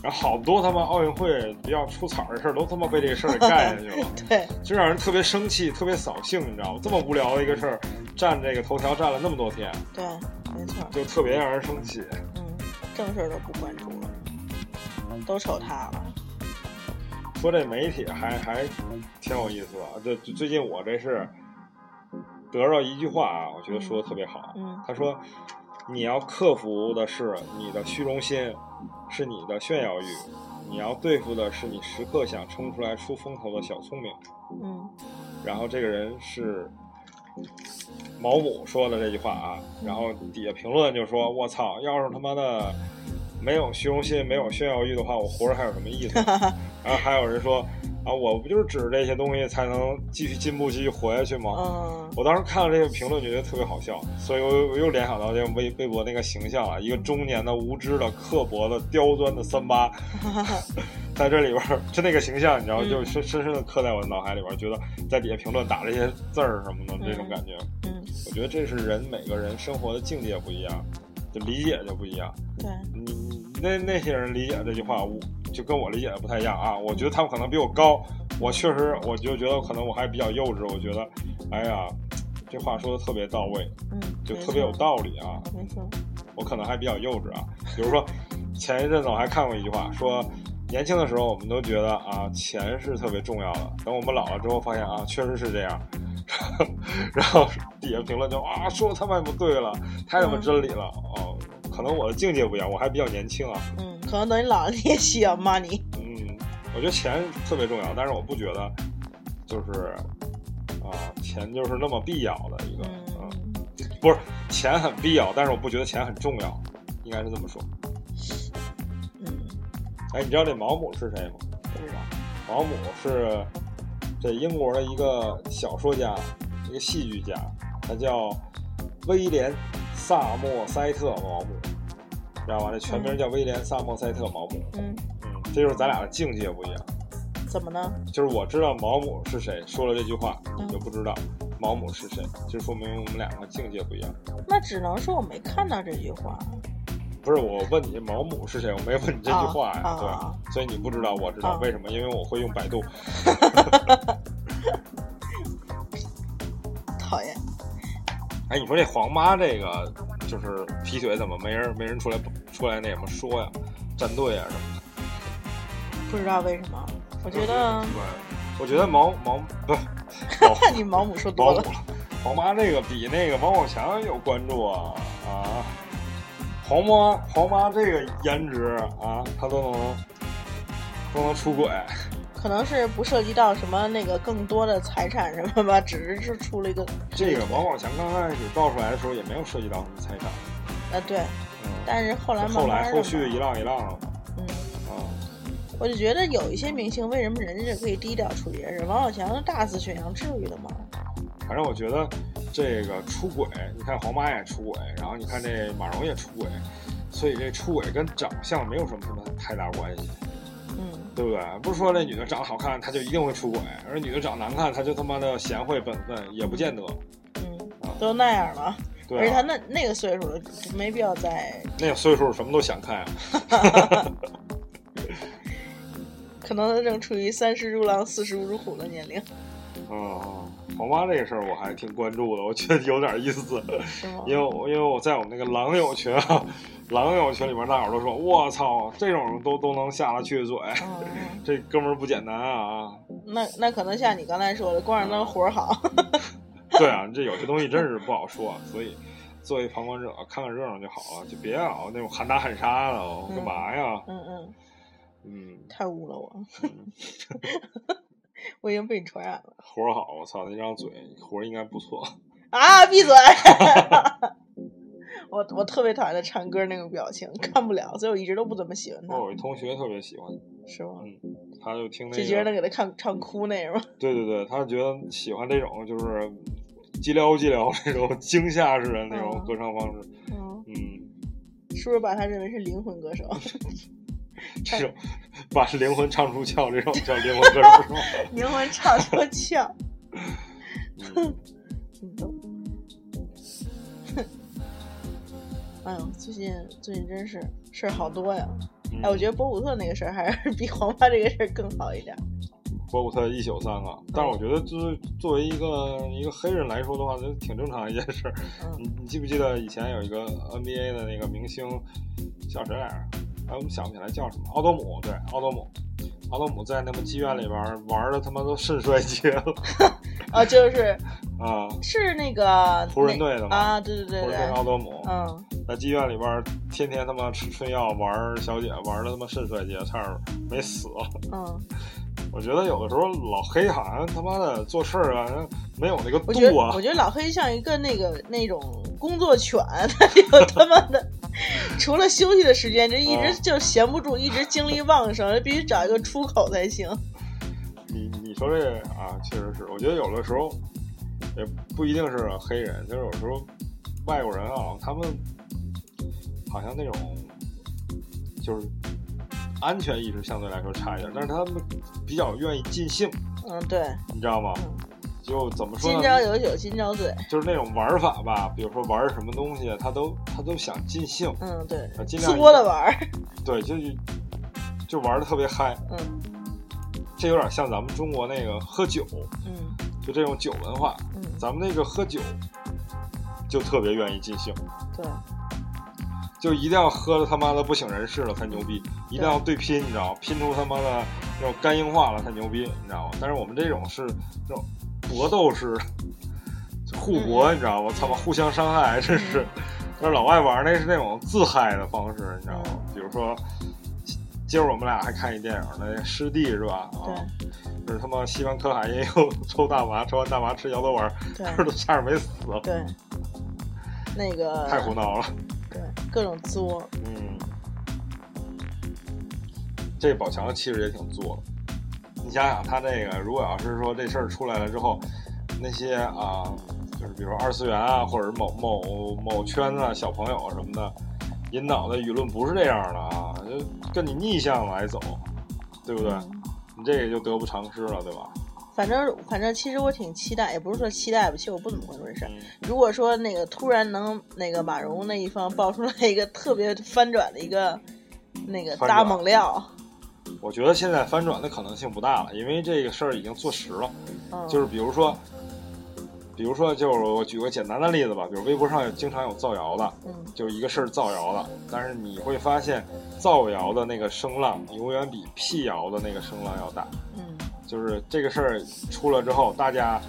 然后好多他妈奥运会比较出彩的事儿，都他妈被这个事儿给盖下去了，对，就让人特别生气，特别扫兴，你知道吗？这么无聊的一个事儿，占这个头条占了那么多天，对，没错。就特别让人生气。嗯，正事儿都不关注了，都瞅他了。说这媒体还还挺有意思的，就就最近我这是得到一句话啊，我觉得说的特别好。嗯他说：“你要克服的是你的虚荣心，是你的炫耀欲，你要对付的是你时刻想冲出来出风头的小聪明。”嗯然后这个人是毛姆说的这句话啊，然后底下评论就说：“我操，要是他妈的没有虚荣心、没有炫耀欲的话，我活着还有什么意思？” 然后还有人说：“啊，我不就是指着这些东西才能继续进步、继续活下去吗？”嗯我当时看了这个评论，就觉得特别好笑，所以我又我又联想到这个微微博那个形象啊，一个中年的、无知的、刻薄的、刁钻的三八，在这里边，就那个形象，你知道，嗯就深深深的刻在我的脑海里边儿，觉得在底下评论打这些字儿什么的，这种感觉，嗯，我觉得这是人每个人生活的境界不一样，就理解就不一样。对，你你那那些人理解这句话，我就跟我理解的不太一样啊。我觉得他们可能比我高，我确实我就觉得可能我还比较幼稚。我觉得，哎呀，这话说的特别到位，嗯，就特别有道理啊。没错。我可能还比较幼稚啊。比如说，前一阵子我还看过一句话，说年轻的时候我们都觉得啊钱是特别重要的，等我们老了之后发现啊确实是这样。然后底下评论就啊说他妈不对了，太他妈真理了、哦。可能我的境界不一样，我还比较年轻啊。嗯，可能等你老了你也需要 money。嗯，我觉得钱特别重要，但是我不觉得就是啊钱就是那么必要的一个，嗯嗯，不是钱很必要，但是我不觉得钱很重要，应该是这么说。嗯，哎，你知道这毛姆是谁吗？不知道。毛姆是这英国的一个小说家，一个戏剧家，他叫威廉·萨默塞特·毛姆，知道吧？这全名叫威廉·萨默塞特·毛姆。嗯，嗯，这就是咱俩的境界不一样。怎么呢？就是我知道毛姆是谁，说了这句话，嗯你就不知道毛姆是谁，就说明我们两个境界不一样。那只能说我没看到这句话。不是我问你毛姆是谁，我没问你这句话呀，啊啊啊对，所以你不知道，我知道、啊为什么？因为我会用百度。讨厌。哎，你说这黄妈这个就是劈腿，怎么没人没人出来出来那什么说呀？站队啊什么的？不知道为什么？我觉得对，我觉得毛毛不是 毛你毛姆说 多。了，黄妈这个比那个王宝强有关注啊啊！黄妈黄妈这个颜值啊，她都能都能出轨，可能是不涉及到什么那个更多的财产什么吧，只是是出了一个这个王宝强刚开始爆出来的时候也没有涉及到什么财产，啊对，嗯，但是后来慢后慢的来后续一浪一浪了，嗯，啊，我就觉得有一些明星为什么人家就可以低调处理这事，王宝强大肆宣扬，至于的吗？反正我觉得这个出轨，你看黄妈也出轨，然后你看这马蓉也出轨，所以这出轨跟长相没有什么什么太大关系。嗯，对不对？不是说这女的长得好看，她就一定会出轨，而女的长得难看，她就他妈的贤惠本分，也不见得。嗯，都那样了。对、啊，而且她那那个岁数了，没必要再那个岁数什么都想看。可能他正处于三十如狼，四十如虎的年龄。嗯，黄妈这个事儿我还挺关注的，我觉得有点意思。是吗？因为因为我在我们那个狼友群啊，狼友群里面大伙都说：“我操，这种都都能下得去嘴，嗯、这哥们儿不简单啊！”那那可能像你刚才说的，光让他活好。对啊，这有些东西真是不好说，所以作为旁观者看看热闹就好了，就别老那种喊打喊杀的，我干嘛呀？嗯嗯嗯，太污了我，我已经被你传染了。活好，我操，那张嘴活应该不错。啊！闭嘴！我我特别讨厌他唱歌那种表情，看不了，所以我一直都不怎么喜欢他。我有一同学特别喜欢，是吗？嗯，他就听那就觉得能给他看唱哭那种。对对对，他觉得喜欢这种就是激撩激撩那种惊吓式的那种歌唱方式。嗯嗯，是不是把他认为是灵魂歌手？这种把灵魂唱出窍，这种叫灵魂歌手是吗？灵魂唱出窍。嗯你懂。哎呦，最近最近真是事儿好多呀！嗯、哎，我觉得博古特那个事儿还是比黄妈这个事儿更好一点。博古特一宿三个，但是我觉得就是作为一个一个黑人来说的话，就挺正常的一件事。儿、你你记不记得以前有一个 NBA 的那个明星叫谁来着？哎，我们想不起来叫什么，奥多姆，对，奥多姆。奥多姆在那个妓院里边玩的他妈都肾衰竭了。啊，就是啊，是那个湖人队的吗啊，对对对湖人队奥多姆，嗯，在妓院里边天天他妈吃春药玩小姐，玩的他妈肾衰竭，差点没死。嗯，我觉得有的时候老黑好像他妈的做事儿啊没有那个度啊。我觉得老黑像一个那个那种工作犬，他就他妈的。除了休息的时间，这一直就闲不住，一直精力旺盛，必须找一个出口才行。你你说这个啊，确实是，我觉得有的时候也不一定是黑人，就是有时候外国人啊，他们好像那种就是安全意识相对来说差一点，但是他们比较愿意尽兴。嗯，对，你知道吗？嗯就怎么说呢？今朝有酒今朝醉，就是那种玩法吧，比如说玩什么东西，他都他都想尽兴，嗯，对，尽量多的玩，对，就就玩的特别嗨，嗯，这有点像咱们中国那个喝酒，嗯，就这种酒文化，嗯，咱们那个喝酒就特别愿意尽兴，对，就一定要喝的他妈的不省人事了才牛逼，一定要对拼，你知道吗？拼出他妈的那种肝硬化了才牛逼，你知道吗？但是我们这种是这种。搏斗式互搏，你知道吗？操嘛，互相伤害，真是。但是老外玩那是那种自嗨的方式，你知道吗？比如说，今儿我们俩还看一电影呢，《师弟》是吧？啊，就是他妈吸完可卡因又抽大麻，抽完大麻吃摇头丸，这 都差点没死。对，那个太胡闹了。对，各种作。嗯，这宝强其实也挺作的。你想想，他这个如果要是说这事儿出来了之后，那些啊，就是比如说二次元啊，或者某某某圈子小朋友什么的，引导的舆论不是这样的啊，就跟你逆向来走，对不对？嗯、你这个就得不偿失了，对吧？反正反正，其实我挺期待，也不是说期待吧，其实我不怎么关注这事儿。嗯、如果说那个突然能那个马蓉那一方爆出来一个特别翻转的一个那个大猛料。我觉得现在翻转的可能性不大了，因为这个事儿已经坐实了。嗯、就是比如说，比如说，就是我举个简单的例子吧，比如微博上有经常有造谣的，嗯，就一个事儿造谣的，但是你会发现，造谣的那个声浪永远比辟谣的那个声浪要大。嗯，就是这个事儿出了之后，大家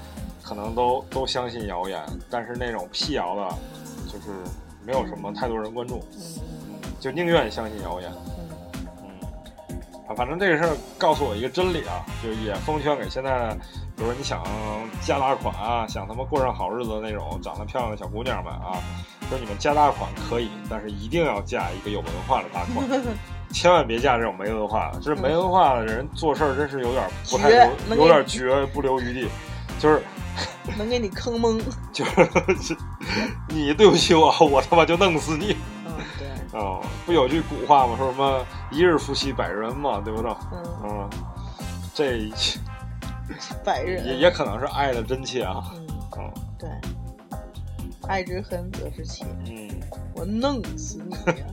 可能都都相信谣言，但是那种辟谣的，就是没有什么太多人关注，嗯，就宁愿相信谣言。啊，反正这个事儿告诉我一个真理啊，就也奉劝给现在，比如说你想加大款啊，想他妈过上好日子的那种长得漂亮的小姑娘们啊，说你们加大款可以，但是一定要嫁一个有文化的大款，千万别嫁这种没文化的。就是没文化的人做事儿真是有点不太留，有点绝，不留余地，就是 能给你坑蒙。就是 你对不起我，我他妈就弄死你。嗯，对。哦，不有句古话吗？说什么一日夫妻百日恩嘛，对不对？嗯，嗯，这 百日也也可能是爱的真切啊。嗯，嗯对，爱之恨，责之切，嗯，我弄死你呀！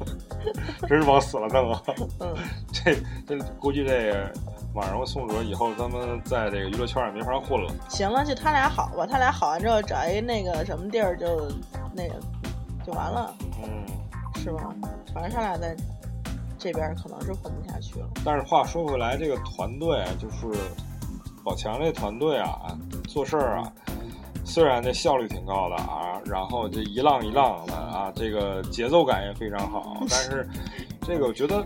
真是往死了弄啊！嗯，这这估计这个马蓉、宋哲以后他们在这个娱乐圈也没法混了。行了，就他俩好吧，他俩好完之后找一那个什么地儿就那个就完了，嗯，是吧？反正他俩在这边可能是混不下去了。但是话说回来，这个团队就是宝强这团队啊，做事儿啊，虽然这效率挺高的啊，然后这一浪一浪的啊，这个节奏感也非常好，但是这个我觉得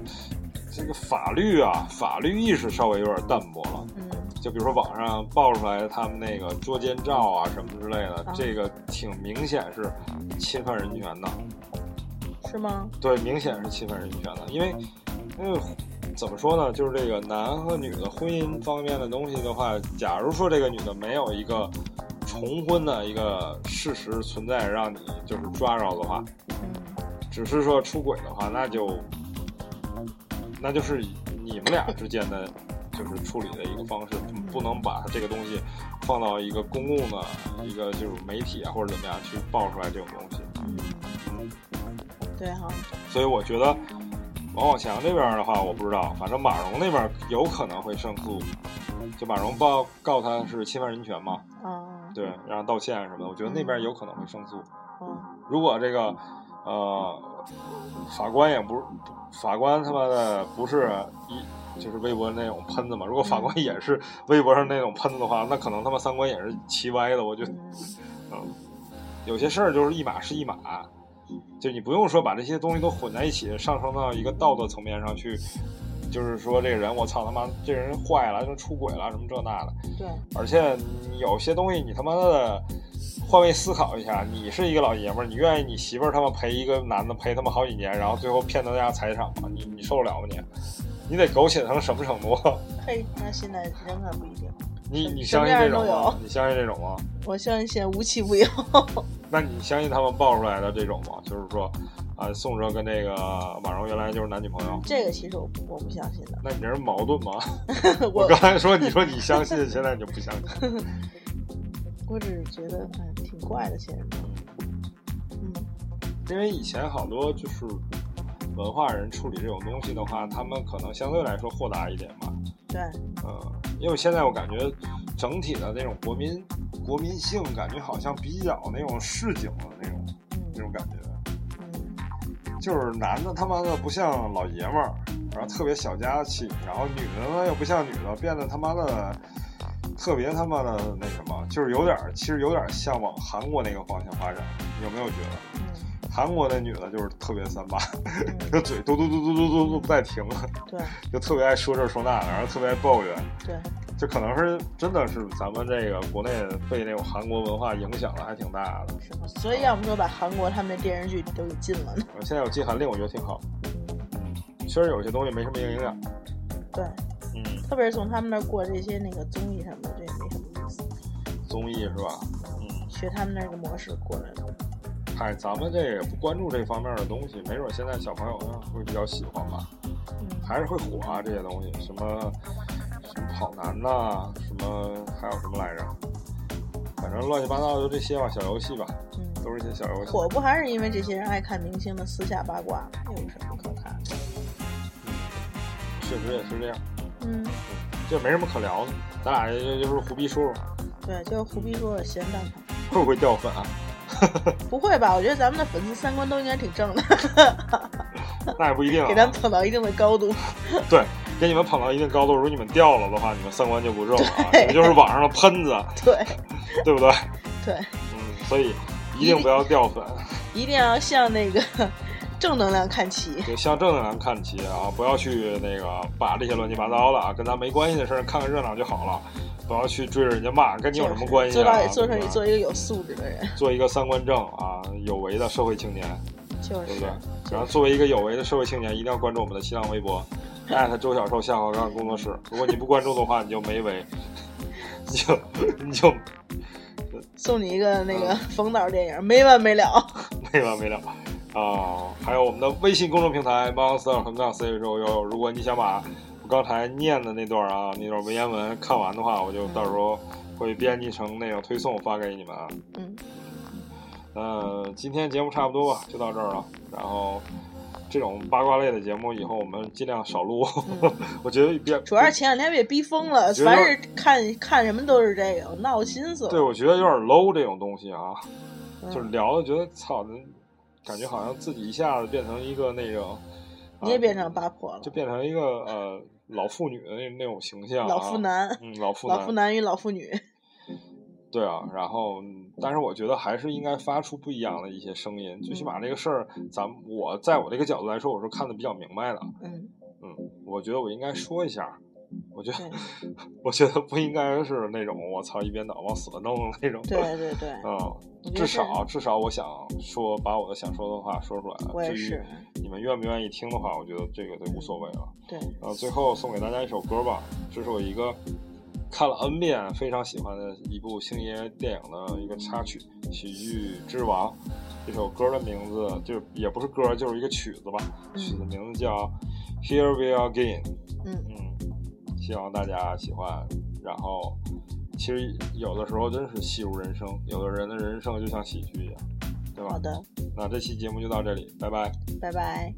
这个法律啊，法律意识稍微有点淡薄了。嗯就比如说网上爆出来他们那个捉奸照啊什么之类的，啊这个挺明显是侵犯人权的。是吗？对，明显是侵犯人权的，因为因为怎么说呢，就是这个男和女的婚姻方面的东西的话，假如说这个女的没有一个重婚的一个事实存在，让你就是抓着的话，嗯只是说出轨的话，那就那就是你们俩之间的。就是处理的一个方式，不能把这个东西放到一个公共的一个就是媒体啊或者怎么样去爆出来这种东西。嗯，对哈，所以我觉得王宝强这边的话，我不知道，反正马蓉那边有可能会胜诉。就马蓉报告他是侵犯人权嘛，啊，对，让他道歉什么的，我觉得那边有可能会胜诉。嗯如果这个呃法官也不是法官他妈的不是一就是微博那种喷子嘛，如果法官也是微博上那种喷子的话，那可能他妈三观也是齐歪的。我觉得，嗯，有些事儿就是一码是一码。就你不用说把这些东西都混在一起，上升到一个道德层面上去，就是说这个人我操他妈这人坏了，就出轨了什么这那的。对，而且有些东西你他妈的换位思考一下，你是一个老爷们儿，你愿意你媳妇儿他妈陪一个男的陪他妈好几年，然后最后骗他家财产吗？你你受得了吗你？你得苟且成什么程度？嘿，那现在人可不一定。你你相信这种吗？你相信这种吗？我相信无奇不有。那你相信他们爆出来的这种吗？就是说，啊，宋哲跟这个马蓉原来就是男女朋友，这个其实我不我不相信的。那你这是矛盾吗？我刚才说你说你相信，现在你就不相信。我只是觉得哎挺怪的，现在。嗯因为以前好多就是文化人处理这种东西的话，他们可能相对来说豁达一点吧。对，嗯，因为现在我感觉整体的那种国民国民性，感觉好像比较那种市井的那种那嗯种感觉，嗯就是男的他妈的不像老爷们儿，然后特别小家气，然后女的呢又不像女的，变得他妈的特别他妈的那什么，就是有点儿其实有点儿向往韩国那个方向发展，有没有觉得？嗯韩国那女的就是特别三八，嗯，嘴嘟嘟嘟嘟嘟嘟嘟不带停，对 就特别爱说这说那的，然后特别爱抱怨。对，就可能是真的是咱们这个国内被那种韩国文化影响的还挺大的。是吧？所以要不说把韩国他们的电视剧都给禁了呢？现在有禁韩令，我觉得挺好。确实有些东西没什么营养。对，嗯，特别是从他们那儿过这些那个综艺什么的，这也没什么意思，综艺是吧？嗯，学他们那个模式过来的。嗨，咱们这个不关注这方面的东西，没准现在小朋友呢会比较喜欢吧，嗯还是会火啊这些东西，什么什么跑男呐、什么还有什么来着？反正乱七八糟就这些吧，小游戏吧，嗯，都是一些小游戏。火不还是因为这些人爱看明星的私下八卦，有什么可看的？确实也是这样，嗯，这没什么可聊的，咱俩就就是胡逼说说，对，就是胡逼说说闲蛋疼。会不会掉粉啊？不会吧？我觉得咱们的粉丝三观都应该挺正的，那也不一定、啊。给咱们捧到一定的高度。对，给你们捧到一定高度，如果你们掉了的话，你们三观就不正了啊，对你们就是网上的喷子，对对不对？对，嗯，所以一定不要掉粉，一定要像那个正能量看齐。对向正能量看齐啊，不要去那个把这些乱七八糟的啊，跟咱没关系的事儿看看热闹就好了，不要去追着人家骂，跟你有什么关系做啊？到做成你做一个有素质的人，做一个三观正啊、有为的社会青年，就是对不对？然后作为一个有为的社会青年，一定要关注我们的新浪微博，艾特周小瘦下滑杠工作室。如果你不关注的话，你就没为，你就 你就送你一个那个冯导电影，没完没了。没完没了啊，还有我们的微信公众平台 monster 横杠 c 周悠。如果你想把我刚才念的那段啊，那段文言文看完的话，我就到时候会编辑成那个推送发给你们啊。嗯。呃，今天节目差不多吧，就到这儿了。然后这种八卦类的节目，以后我们尽量少录。我觉得别，主要是前两天被逼疯了，凡是看看什么都是这个，闹心死了。对，我觉得有点 low 这种东西啊，就是聊的觉得操的。感觉好像自己一下子变成一个那个，你也变成八婆了，就变成一个呃老妇女的那那种形象，老妇男，嗯，老妇老妇男与老妇女，对啊，然后但是我觉得还是应该发出不一样的一些声音，最起码这个事儿，咱我在我这个角度来说，我是看的比较明白的，嗯嗯，我觉得我应该说一下。我觉得，我觉得不应该是那种我操一边倒往死了弄那种。对对对。嗯，至少至少我想说，把我的想说的话说出来。我也是。你们愿不愿意听的话，我觉得这个就无所谓了。对。呃，最后送给大家一首歌吧，这是我一个看了 N 遍非常喜欢的一部星爷电影的一个插曲，《喜剧之王》。这首歌的名字就也不是歌，就是一个曲子吧。曲子名字叫《Here We Are Again》。嗯嗯。希望大家喜欢，然后其实有的时候真是戏如人生，有的人的人生就像喜剧一样，对吧？好的，那这期节目就到这里，拜拜，拜拜。